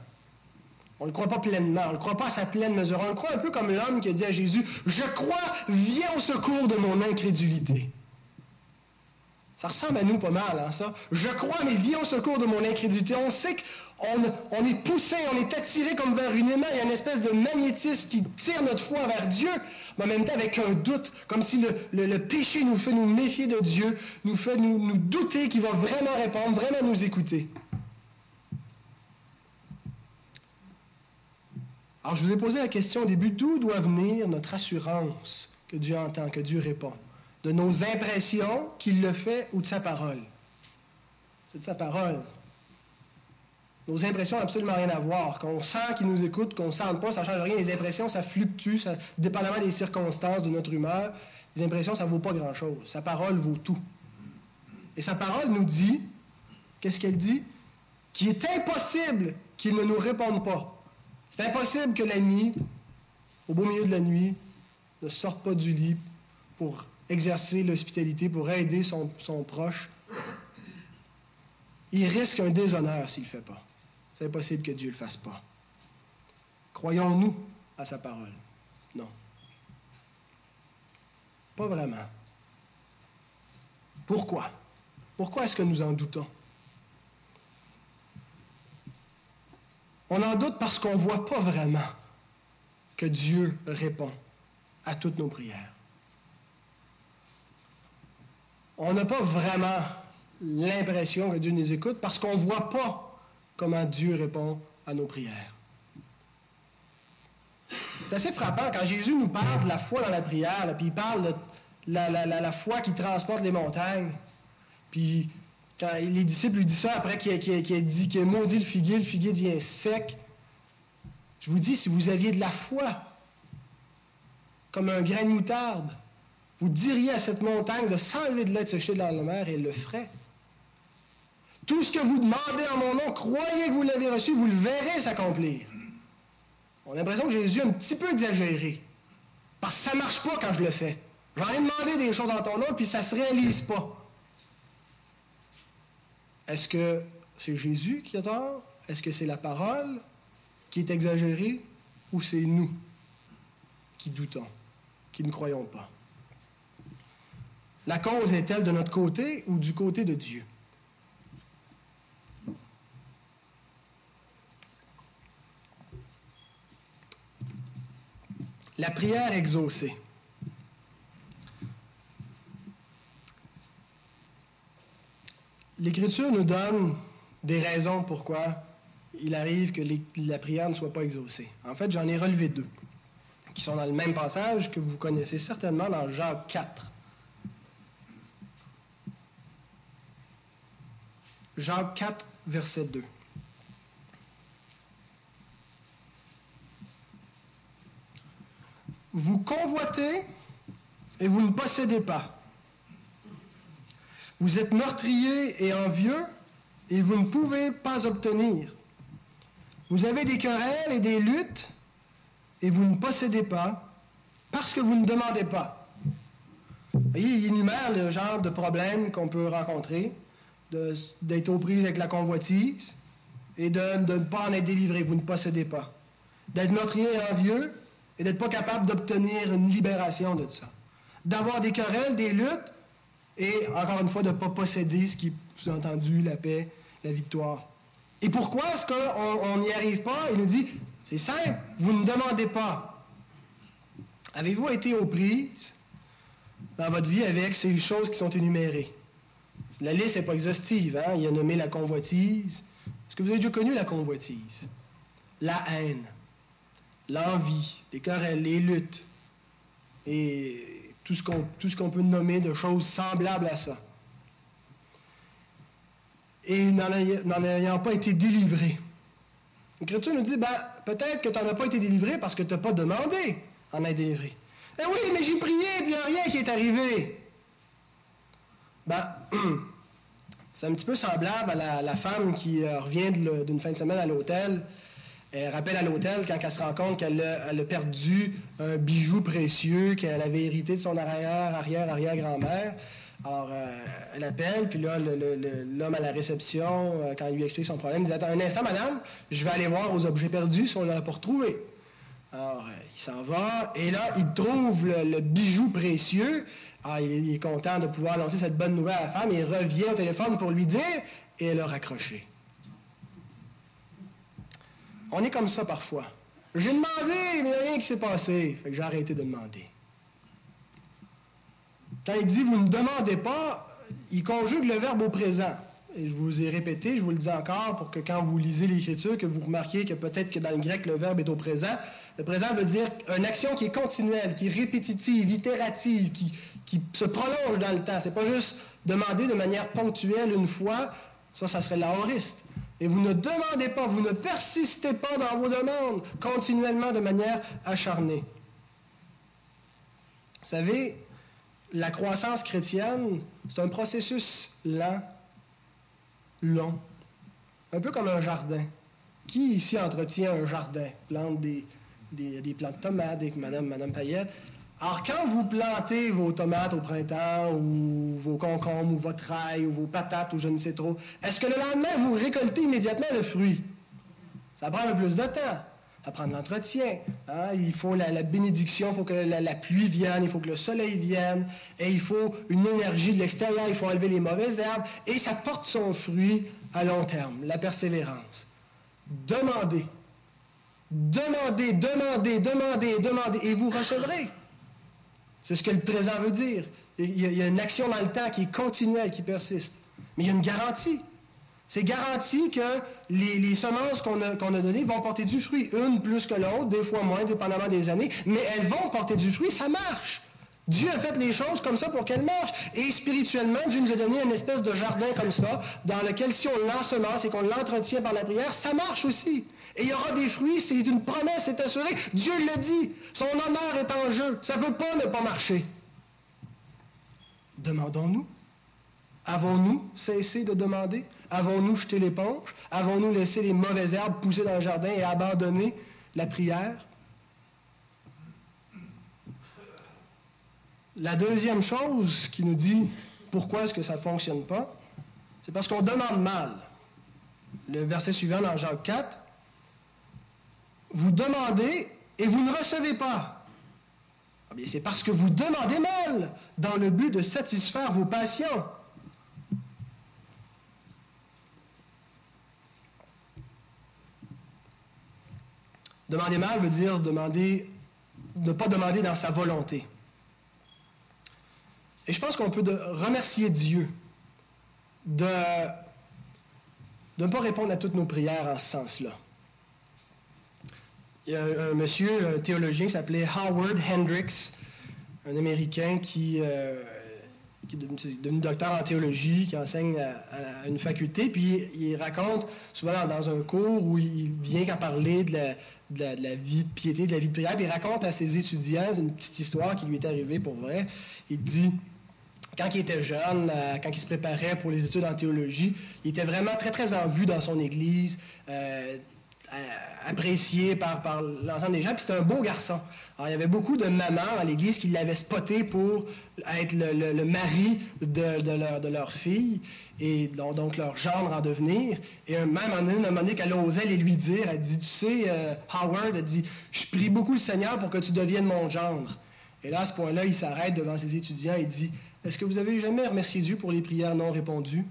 On ne le croit pas pleinement, on ne le croit pas à sa pleine mesure. On le croit un peu comme l'homme qui a dit à Jésus, Je crois, viens au secours de mon incrédulité. Ça ressemble à nous pas mal, hein, ça. Je crois, mais viens au secours de mon incrédulité. On sait qu'on est poussé, on est attiré comme vers une aimant. Il y a une espèce de magnétisme qui tire notre foi vers Dieu, mais en même temps avec un doute, comme si le, péché nous fait nous méfier de Dieu, nous fait nous, nous douter qu'il va vraiment répondre, vraiment nous écouter. Alors, je vous ai posé la question au début, d'où doit venir notre assurance que Dieu entend, que Dieu répond? de nos impressions qu'il le fait ou de sa parole? C'est de sa parole. Nos impressions n'ont absolument rien à voir. Qu'on sent qu'il nous écoute, qu'on ne sente pas, ça ne change rien. Les impressions, ça fluctue, ça, dépendamment des circonstances, de notre humeur. Les impressions, ça ne vaut pas grand-chose. Sa parole vaut tout. Et sa parole nous dit, qu'est-ce qu'elle dit? Qu'il est impossible qu'il ne nous réponde pas. C'est impossible que l'ami, au beau milieu de la nuit, ne sorte pas du lit pour exercer l'hospitalité, pour aider son, son proche. Il risque un déshonneur s'il ne le fait pas. C'est impossible que Dieu ne le fasse pas. Croyons-nous à sa parole? Non. Pas vraiment. Pourquoi? Pourquoi est-ce que nous en doutons? On en doute parce qu'on ne voit pas vraiment que Dieu répond à toutes nos prières. On n'a pas vraiment l'impression que Dieu nous écoute parce qu'on ne voit pas comment Dieu répond à nos prières. C'est assez frappant quand Jésus nous parle de la foi dans la prière, puis il parle de la, foi qui transporte les montagnes. Puis quand les disciples lui disent ça après qu'il a, dit qu'il a maudit le figuier, le figuier devient sec. Je vous dis, si vous aviez de la foi, comme un grain de moutarde, vous diriez à cette montagne de s'enlever de là, de se jeter dans la mer, et elle le ferait. Tout ce que vous demandez en mon croyez que vous l'avez reçu, vous le verrez s'accomplir. On a l'impression que Jésus a un petit peu exagéré. Parce que ça ne marche pas quand je le fais. J'en ai demandé des choses en ton nom, puis ça ne se réalise pas. Est-ce que c'est Jésus qui a tort? Est-ce que c'est la parole qui est exagérée? Ou c'est nous qui doutons, qui ne croyons pas? La cause est-elle de notre côté ou du côté de Dieu? La prière exaucée. L'Écriture nous donne des raisons pourquoi il arrive que la prière ne soit pas exaucée. En fait, j'en ai relevé deux, qui sont dans le même passage que vous connaissez certainement dans Jacques 4. Jacques 4, verset 2. Vous convoitez et vous ne possédez pas. Vous êtes meurtrier et envieux et vous ne pouvez pas obtenir. Vous avez des querelles et des luttes et vous ne possédez pas parce que vous ne demandez pas. Vous voyez, il énumère le genre de problèmes qu'on peut rencontrer, d'être aux prises avec la convoitise et de, de, ne pas en être délivré, vous ne possédez pas. D'être meurtrier et envieux et d'être pas capable d'obtenir une libération de ça. D'avoir des querelles, des luttes, et encore une fois, de ne pas posséder ce qui est sous-entendu la paix, la victoire. Et pourquoi est-ce qu'on n'y arrive pas? Il nous dit, c'est simple, vous ne demandez pas. Avez-vous été aux prises dans votre vie avec ces choses qui sont énumérées? La liste n'est pas exhaustive, hein? il a nommé la convoitise. Est-ce que vous avez déjà connu la convoitise? La haine, l'envie, les querelles, les luttes, et tout ce qu'on peut nommer de choses semblables à ça. Et n'en ayant pas été délivré. L'Écriture nous dit, ben, peut-être que tu n'en as pas été délivré parce que tu n'as pas demandé en être délivré. Eh oui, mais j'ai prié et il n'y a rien qui est arrivé. Ben, [CLEARS THROAT] c'est un petit peu semblable à la, femme qui euh, revient d'une fin de semaine à l'hôtel elle rappelle à l'hôtel quand elle se rend compte qu'elle a, perdu un bijou précieux qu'elle avait hérité de son arrière, arrière, arrière grand-mère. Alors, euh, elle appelle, puis là, l'homme à la réception, euh, quand il lui explique son problème, il dit Attends un instant, madame, je vais aller voir aux objets perdus si on l'a pas retrouvé. Alors, euh, il s'en va, et là, il trouve le, bijou précieux. Ah, il, est content de pouvoir annoncer cette bonne nouvelle à la femme, il revient au téléphone pour lui dire, et elle a raccroché. On est comme ça parfois. J'ai demandé, mais rien qui s'est passé. J'ai arrêté de demander. Quand il dit vous ne demandez pas, il conjugue le verbe au présent. Et je vous ai répété, je vous le dis encore pour que quand vous lisez l'Écriture, que vous remarquiez que peut-être que dans le grec, le verbe est au présent. Le présent veut dire une action qui est continuelle, qui est répétitive, itérative, qui, qui se prolonge dans le temps. C'est pas juste demander de manière ponctuelle une fois, ça, ça serait l'aoriste. Et vous ne demandez pas, vous ne persistez pas dans vos demandes continuellement de manière acharnée. Vous savez, la croissance chrétienne, c'est un processus lent, long, un peu comme un jardin. Qui ici entretient un jardin, plante des, des, plantes de tomates avec Madame, Madame Payette? Alors, quand vous plantez vos tomates au printemps, ou vos concombres, ou votre ail, ou vos patates, ou je ne sais trop, est-ce que le lendemain, vous récoltez immédiatement le fruit? Ça prend un peu plus de temps. Ça prend de l'entretien. Hein? Il faut la, bénédiction, il faut que la, pluie vienne, il faut que le soleil vienne, et il faut une énergie de l'extérieur, il faut enlever les mauvaises herbes, et ça porte son fruit à long terme, la persévérance. Demandez. Demandez, demandez, demandez, demandez, et vous recevrez. C'est ce que le présent veut dire. Il y, a, une action dans le temps qui est continuelle, qui persiste. Mais il y a une garantie. C'est garanti que les, semences qu'on a, données vont porter du fruit. Une plus que l'autre, des fois moins, dépendamment des années, mais elles vont porter du fruit, ça marche. Dieu a fait les choses comme ça pour qu'elles marchent. Et spirituellement, Dieu nous a donné une espèce de jardin comme ça, dans lequel si on l'ensemence et qu'on l'entretient par la prière, ça marche aussi. Et il y aura des fruits, c'est une promesse, c'est assuré. Dieu le dit. Son honneur est en jeu. Ça ne peut pas ne pas marcher. Demandons-nous. Avons-nous cessé de demander? Avons-nous jeté l'éponge? Avons-nous laissé les mauvaises herbes pousser dans le jardin et abandonné la prière? La deuxième chose qui nous dit pourquoi est-ce que ça ne fonctionne pas, c'est parce qu'on demande mal. Le verset suivant dans Jacques 4, vous demandez et vous ne recevez pas. Ah c'est parce que vous demandez mal dans le but de satisfaire vos passions. Demander mal veut dire demander, ne pas demander dans sa volonté. Et je pense qu'on peut remercier Dieu de ne pas répondre à toutes nos prières en ce sens-là. Il y a un, monsieur, un théologien qui s'appelait Howard Hendricks, un Américain qui, euh, est devenu, docteur en théologie, qui enseigne à, une faculté, puis il, raconte souvent dans, un cours où il vient qu'à parler de la, vie de piété, de la vie de prière, puis il raconte à ses étudiants une petite histoire qui lui est arrivée pour vrai. Il dit quand il était jeune, euh, quand il se préparait pour les études en théologie, il était vraiment très, très en vue dans son église. Euh, apprécié par, l'ensemble des gens, puis c'était un beau garçon. Alors, il y avait beaucoup de mamans à l'église qui l'avaient spoté pour être le, mari de, leur, fille, et donc, leur gendre en devenir. Et même un moment qu'elle osait les lui dire, elle dit, tu sais, euh, Howard, elle dit, je prie beaucoup le Seigneur pour que tu deviennes mon gendre. Et là, à ce point-là, il s'arrête devant ses étudiants et dit, est-ce que vous avez jamais remercié Dieu pour les prières non répondues?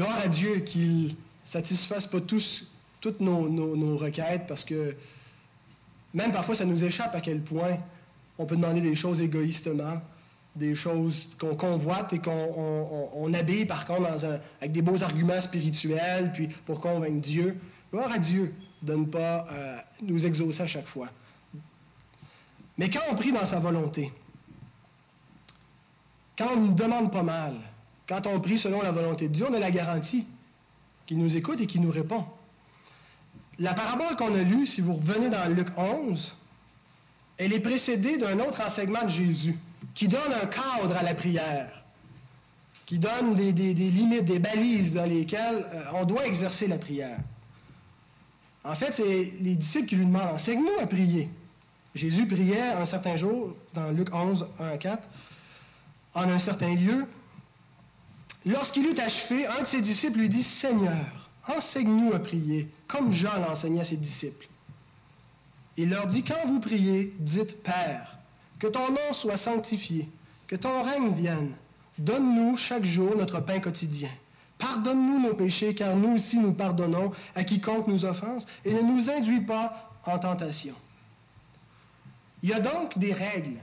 Gloire à Dieu qu'il satisfasse pas tous, toutes nos, requêtes parce que même parfois ça nous échappe à quel point on peut demander des choses égoïstement, des choses qu'on convoite et qu'on habille par contre avec des beaux arguments spirituels, puis pour convaincre Dieu. Gloire à Dieu de ne pas euh, nous exaucer à chaque fois. Mais quand on prie dans sa volonté, quand on ne demande pas mal, quand on prie selon la volonté de Dieu, on a la garantie qu'il nous écoute et qu'il nous répond. La parabole qu'on a lue, si vous revenez dans Luc 11, elle est précédée d'un autre enseignement de Jésus qui donne un cadre à la prière, qui donne des, limites, des balises dans lesquelles euh, on doit exercer la prière. En fait, c'est les disciples qui lui demandent enseigne-nous à prier. Jésus priait un certain jour, dans Luc 11, 1 à 4, en un certain lieu, Lorsqu'il eut achevé, un de ses disciples lui dit, Seigneur, enseigne-nous à prier, comme Jean l'enseignait à ses disciples. Il leur dit, quand vous priez, dites, Père, que ton nom soit sanctifié, que ton règne vienne. Donne-nous chaque jour notre pain quotidien. Pardonne-nous nos péchés, car nous aussi nous pardonnons à quiconque nous offense, et ne nous induis pas en tentation. Il y a donc des règles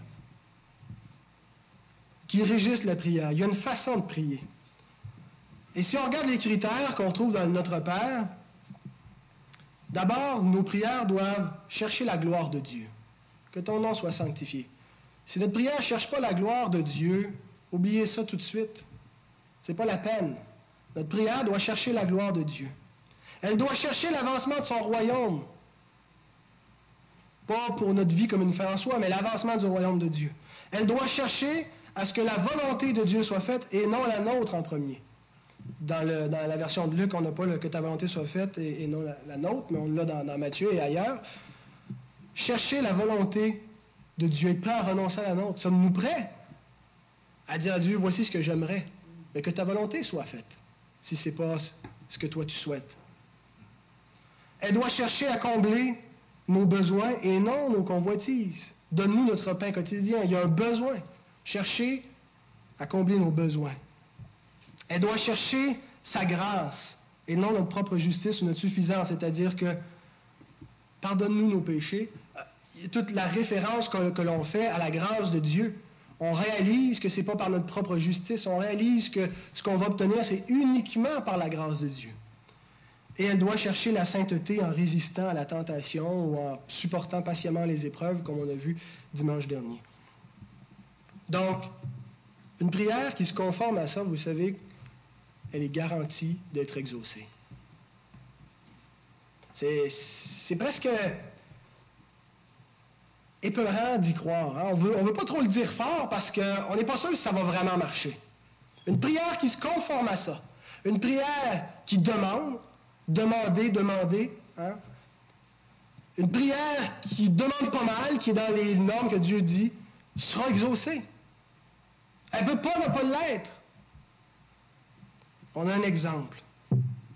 qui régissent la prière. Il y a une façon de prier. Et si on regarde les critères qu'on trouve dans Notre Père, d'abord, nos prières doivent chercher la gloire de Dieu. Que ton nom soit sanctifié. Si notre prière ne cherche pas la gloire de Dieu, oubliez ça tout de suite. C'est pas la peine. Notre prière doit chercher la gloire de Dieu. Elle doit chercher l'avancement de son royaume. Pas pour notre vie comme une fin en soi, mais l'avancement du royaume de Dieu. Elle doit chercher à ce que la volonté de Dieu soit faite et non la nôtre en premier. Dans, la version de Luc, on n'a pas le que ta volonté soit faite et, non la, nôtre, mais on l'a dans, dans Matthieu et ailleurs. Chercher la volonté de Dieu, être prêt à renoncer à la nôtre. Sommes-nous prêts à dire à Dieu, voici ce que j'aimerais, mais que ta volonté soit faite, si ce n'est pas ce que toi tu souhaites. Elle doit chercher à combler nos besoins et non nos convoitises. Donne-nous notre pain quotidien. Il y a un besoin. Chercher à combler nos besoins. Elle doit chercher sa grâce et non notre propre justice ou notre suffisance, c'est-à-dire que pardonne-nous nos péchés. Euh, toute la référence que, que l'on fait à la grâce de Dieu, on réalise que ce n'est pas par notre propre justice, on réalise que ce qu'on va obtenir, c'est uniquement par la grâce de Dieu. Et elle doit chercher la sainteté en résistant à la tentation ou en supportant patiemment les épreuves, comme on a vu dimanche dernier. Donc, une prière qui se conforme à ça, vous savez, elle est garantie d'être exaucée. C'est presque épeurant d'y croire. Hein. On ne veut pas trop le dire fort parce qu'on n'est pas sûr que ça va vraiment marcher. Une prière qui se conforme à ça. Une prière qui demande, demander, demander. Hein. Une prière qui demande pas mal, qui est dans les normes que Dieu dit, sera exaucée. Elle ne peut pas ne pas l'être. On a un exemple,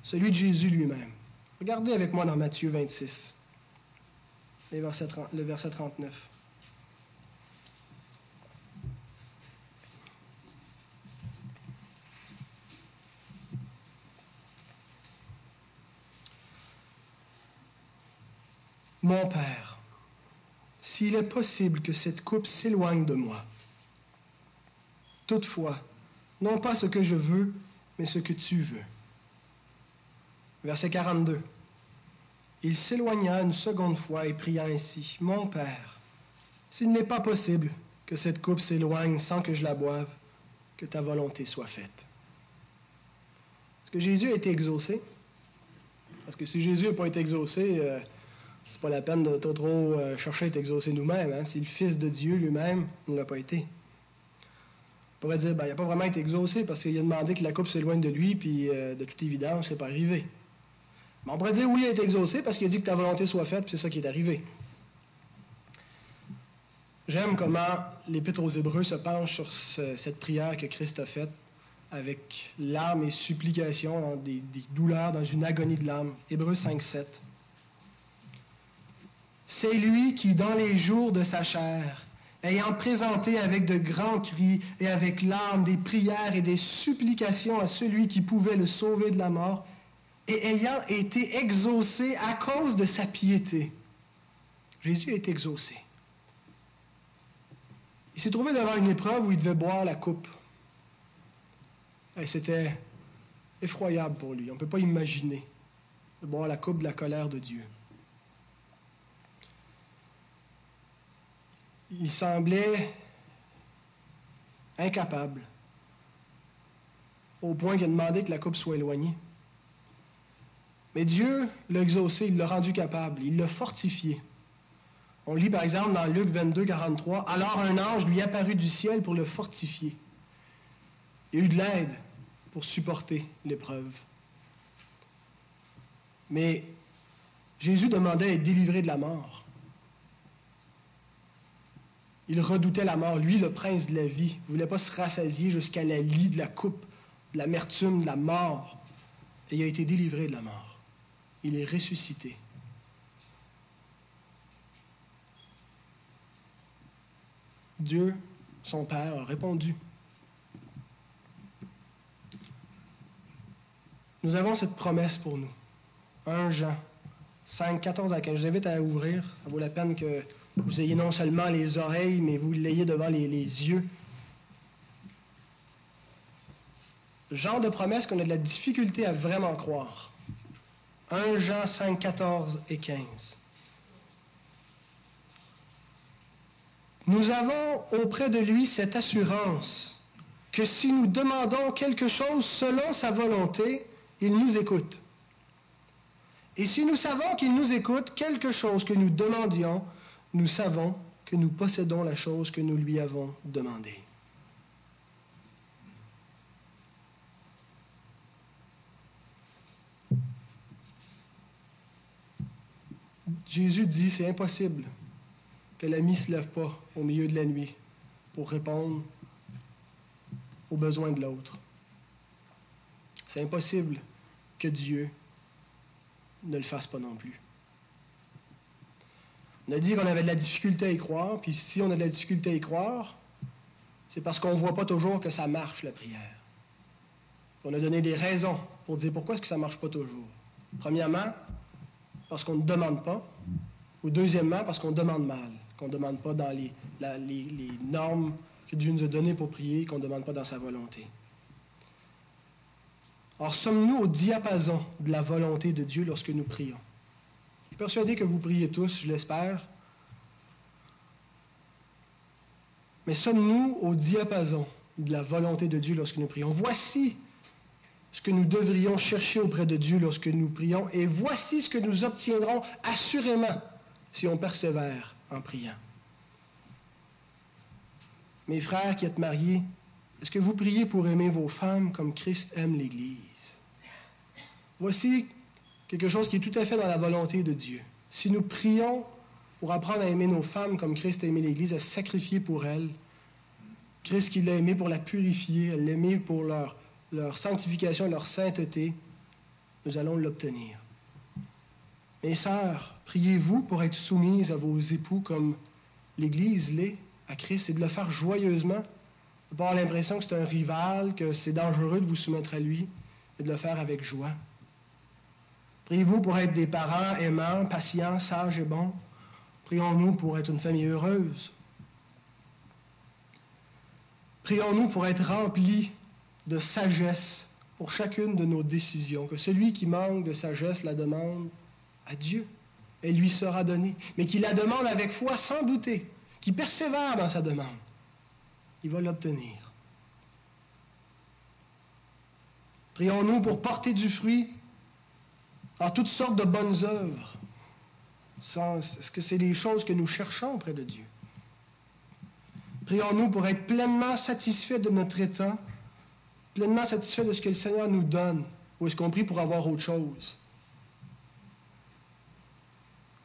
celui de Jésus lui-même. Regardez avec moi dans Matthieu 26 le verset 39. Mon Père, s'il est possible que cette coupe s'éloigne de moi, toutefois, non pas ce que je veux, mais ce que tu veux. Verset 42. Il s'éloigna une seconde fois et pria ainsi, Mon Père, s'il n'est pas possible que cette coupe s'éloigne sans que je la boive, que ta volonté soit faite. Est-ce que Jésus a été exaucé? Parce que si Jésus n'a pas été exaucé, euh, c'est pas la peine de trop, euh, chercher à être exaucé nous-mêmes. Hein? Si le Fils de Dieu lui-même ne l'a pas été. Pourrait dire, ben, il n'a pas vraiment été exaucé parce qu'il a demandé que la coupe s'éloigne de lui, puis euh, de toute évidence, c'est pas arrivé. Mais on pourrait dire oui, il a été exaucé parce qu'il a dit que ta volonté soit faite, puis c'est ça qui est arrivé. J'aime comment l'Épître aux Hébreux se penche sur cette prière que Christ a faite avec larmes et supplications, des, des, douleurs, dans une agonie de l'âme. Hébreux 5, 7. C'est lui qui, dans les jours de sa chair, ayant présenté avec de grands cris et avec larmes des prières et des supplications à celui qui pouvait le sauver de la mort, et ayant été exaucé à cause de sa piété. Jésus est exaucé. Il s'est trouvé devant une épreuve où il devait boire la coupe. Et c'était effroyable pour lui. On ne peut pas imaginer de boire la coupe de la colère de Dieu. Il semblait incapable, au point qu'il a demandé que la coupe soit éloignée. Mais Dieu l'a exaucé, il l'a rendu capable, il l'a fortifié. On lit par exemple dans Luc 22, 43, Alors un ange lui apparut du ciel pour le fortifier. Il y a de l'aide pour supporter l'épreuve. Mais Jésus demandait à être délivré de la mort. Il redoutait la mort. Lui, le prince de la vie, ne voulait pas se rassasier jusqu'à la lie de la coupe, de l'amertume, de la mort. Et il a été délivré de la mort il est ressuscité. Dieu, son Père, a répondu. Nous avons cette promesse pour nous. 1 Jean 5, 14 à 15. Je vous invite à ouvrir. Ça vaut la peine que vous ayez non seulement les oreilles, mais vous l'ayez devant les, les yeux. Genre de promesse qu'on a de la difficulté à vraiment croire. 1 Jean 5, 14 et 15. Nous avons auprès de lui cette assurance que si nous demandons quelque chose selon sa volonté, il nous écoute. Et si nous savons qu'il nous écoute, quelque chose que nous demandions, nous savons que nous possédons la chose que nous lui avons demandée. Jésus dit, c'est impossible que l'ami ne se lève pas au milieu de la nuit pour répondre aux besoins de l'autre. C'est impossible que Dieu ne le fasse pas non plus. On a dit qu'on avait de la difficulté à y croire, puis si on a de la difficulté à y croire, c'est parce qu'on ne voit pas toujours que ça marche, la prière. On a donné des raisons pour dire pourquoi est-ce que ça ne marche pas toujours. Premièrement, parce qu'on ne demande pas, ou deuxièmement, parce qu'on demande mal, qu'on ne demande pas dans les, les, normes que Dieu nous a données pour prier, qu'on ne demande pas dans sa volonté. Or, sommes-nous au diapason de la volonté de Dieu lorsque nous prions? Je suis persuadé que vous priez tous, je l'espère. Mais sommes-nous au diapason de la volonté de Dieu lorsque nous prions? Voici ce que nous devrions chercher auprès de Dieu lorsque nous prions, et voici ce que nous obtiendrons assurément si on persévère en priant. Mes frères qui êtes mariés, est-ce que vous priez pour aimer vos femmes comme Christ aime l'Église? Voici quelque chose qui est tout à fait dans la volonté de Dieu. Si nous prions pour apprendre à aimer nos femmes comme Christ a aimé l'Église, à sacrifier pour elles, Christ qui l'a aimé pour la purifier, l'aimer pour leur leur sanctification, leur sainteté, nous allons l'obtenir. Mes sœurs, priez-vous pour être soumises à vos époux comme l'Église l'est à Christ et de le faire joyeusement, de pas avoir l'impression que c'est un rival, que c'est dangereux de vous soumettre à lui, et de le faire avec joie. Priez-vous pour être des parents aimants, patients, sages et bons. Prions-nous pour être une famille heureuse. Prions-nous pour être remplis de sagesse pour chacune de nos décisions, que celui qui manque de sagesse la demande à Dieu, elle lui sera donnée, mais qui la demande avec foi sans douter, qui persévère dans sa demande, il va l'obtenir. Prions-nous pour porter du fruit en toutes sortes de bonnes œuvres. Est-ce que c'est les choses que nous cherchons auprès de Dieu? Prions-nous pour être pleinement satisfaits de notre état pleinement satisfait de ce que le Seigneur nous donne, ou est-ce qu'on prie pour avoir autre chose?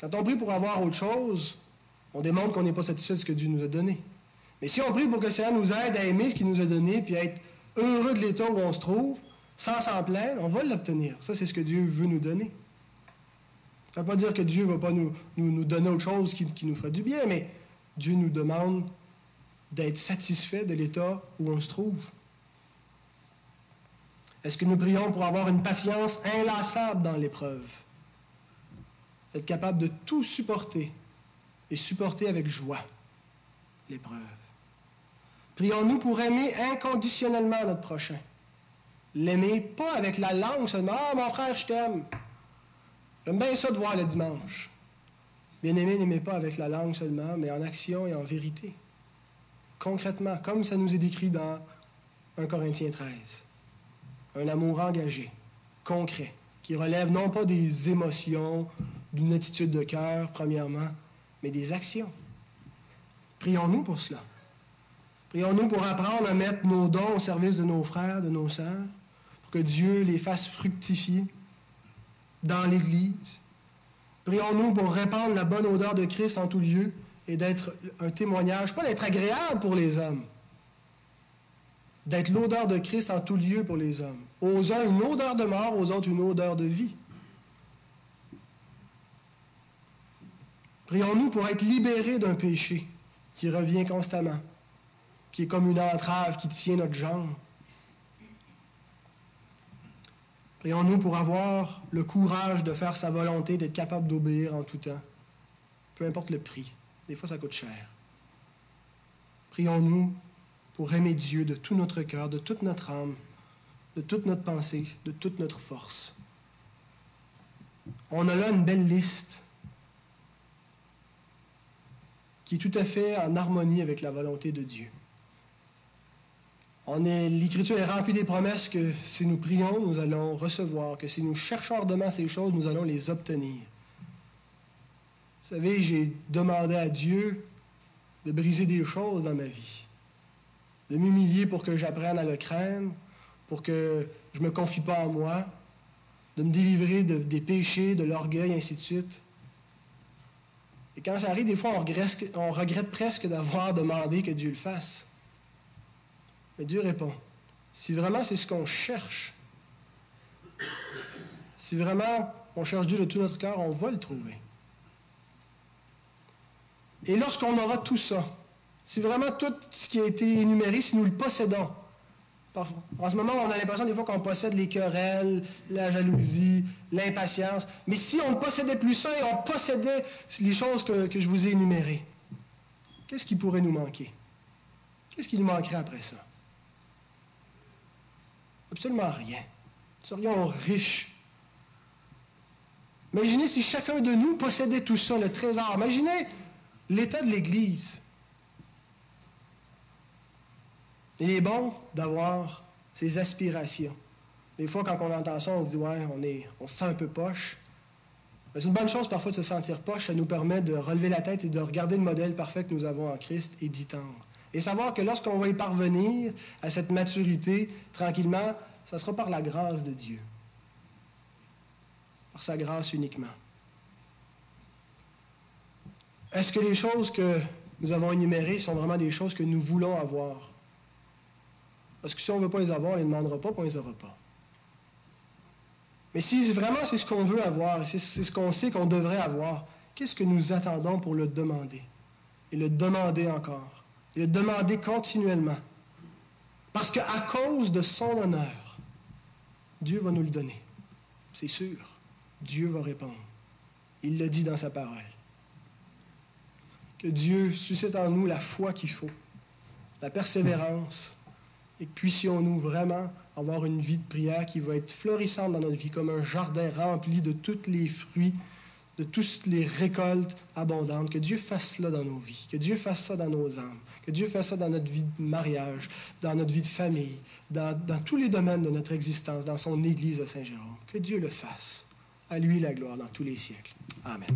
Quand on prie pour avoir autre chose, on démontre qu'on n'est pas satisfait de ce que Dieu nous a donné. Mais si on prie pour que le Seigneur nous aide à aimer ce qu'il nous a donné, puis à être heureux de l'état où on se trouve, sans s'en plaindre, on va l'obtenir. Ça, c'est ce que Dieu veut nous donner. Ça ne veut pas dire que Dieu ne va pas nous, nous, donner autre chose qui, qui nous fera du bien, mais Dieu nous demande d'être satisfait de l'état où on se trouve. Est-ce que nous prions pour avoir une patience inlassable dans l'épreuve? Être capable de tout supporter et supporter avec joie l'épreuve. Prions-nous pour aimer inconditionnellement notre prochain. L'aimer pas avec la langue seulement. Ah, mon frère, je t'aime. J'aime bien ça de voir le dimanche. Bien-aimé, n'aimez pas avec la langue seulement, mais en action et en vérité. Concrètement, comme ça nous est décrit dans 1 Corinthiens 13 un amour engagé, concret, qui relève non pas des émotions, d'une attitude de cœur, premièrement, mais des actions. Prions-nous pour cela. Prions-nous pour apprendre à mettre nos dons au service de nos frères, de nos sœurs, pour que Dieu les fasse fructifier dans l'Église. Prions-nous pour répandre la bonne odeur de Christ en tout lieu et d'être un témoignage, pas d'être agréable pour les hommes, d'être l'odeur de Christ en tout lieu pour les hommes. Aux uns une odeur de mort, aux autres une odeur de vie. Prions-nous pour être libérés d'un péché qui revient constamment, qui est comme une entrave qui tient notre jambe. Prions-nous pour avoir le courage de faire sa volonté, d'être capable d'obéir en tout temps, peu importe le prix. Des fois, ça coûte cher. Prions-nous pour aimer Dieu de tout notre cœur, de toute notre âme, de toute notre pensée, de toute notre force. On a là une belle liste qui est tout à fait en harmonie avec la volonté de Dieu. L'Écriture est remplie des promesses que si nous prions, nous allons recevoir, que si nous cherchons ardemment ces choses, nous allons les obtenir. Vous savez, j'ai demandé à Dieu de briser des choses dans ma vie, de m'humilier pour que j'apprenne à le craindre, pour que je ne me confie pas en moi, de me délivrer des péchés, de l'orgueil, ainsi de suite. Et quand ça arrive, des fois, on regrette presque d'avoir demandé que Dieu le fasse. Mais Dieu répond, si vraiment c'est ce qu'on cherche, si vraiment on cherche Dieu de tout notre cœur, on va le trouver. Et lorsqu'on aura tout ça, si vraiment tout ce qui a été énuméré, si nous le possédons, en ce moment, on a l'impression des fois qu'on possède les querelles, la jalousie, l'impatience. Mais si on ne possédait plus ça et on possédait les choses que, que je vous ai énumérées, qu'est-ce qui pourrait nous manquer? Qu'est-ce qui nous manquerait après ça? Absolument rien. Nous serions riches. Imaginez si chacun de nous possédait tout ça, le trésor. Imaginez l'état de l'Église. Il est bon d'avoir ces aspirations. Des fois, quand on entend ça, on se dit, ouais, on, est, on se sent un peu poche. Mais c'est une bonne chose parfois de se sentir poche. Ça nous permet de relever la tête et de regarder le modèle parfait que nous avons en Christ et d'y tendre. Et savoir que lorsqu'on va y parvenir à cette maturité, tranquillement, ça sera par la grâce de Dieu. Par sa grâce uniquement. Est-ce que les choses que nous avons énumérées sont vraiment des choses que nous voulons avoir? Parce que si on ne veut pas les avoir, on ne les demandera pas, on ne les aura pas. Mais si vraiment c'est ce qu'on veut avoir, c'est ce qu'on sait qu'on devrait avoir, qu'est-ce que nous attendons pour le demander? Et le demander encore? Et le demander continuellement. Parce qu'à cause de son honneur, Dieu va nous le donner. C'est sûr. Dieu va répondre. Il le dit dans sa parole. Que Dieu suscite en nous la foi qu'il faut, la persévérance, et puissions-nous vraiment avoir une vie de prière qui va être florissante dans notre vie, comme un jardin rempli de tous les fruits, de toutes les récoltes abondantes. Que Dieu fasse cela dans nos vies, que Dieu fasse ça dans nos âmes, que Dieu fasse ça dans notre vie de mariage, dans notre vie de famille, dans, dans tous les domaines de notre existence, dans son Église à Saint-Jérôme. Que Dieu le fasse. À lui la gloire dans tous les siècles. Amen.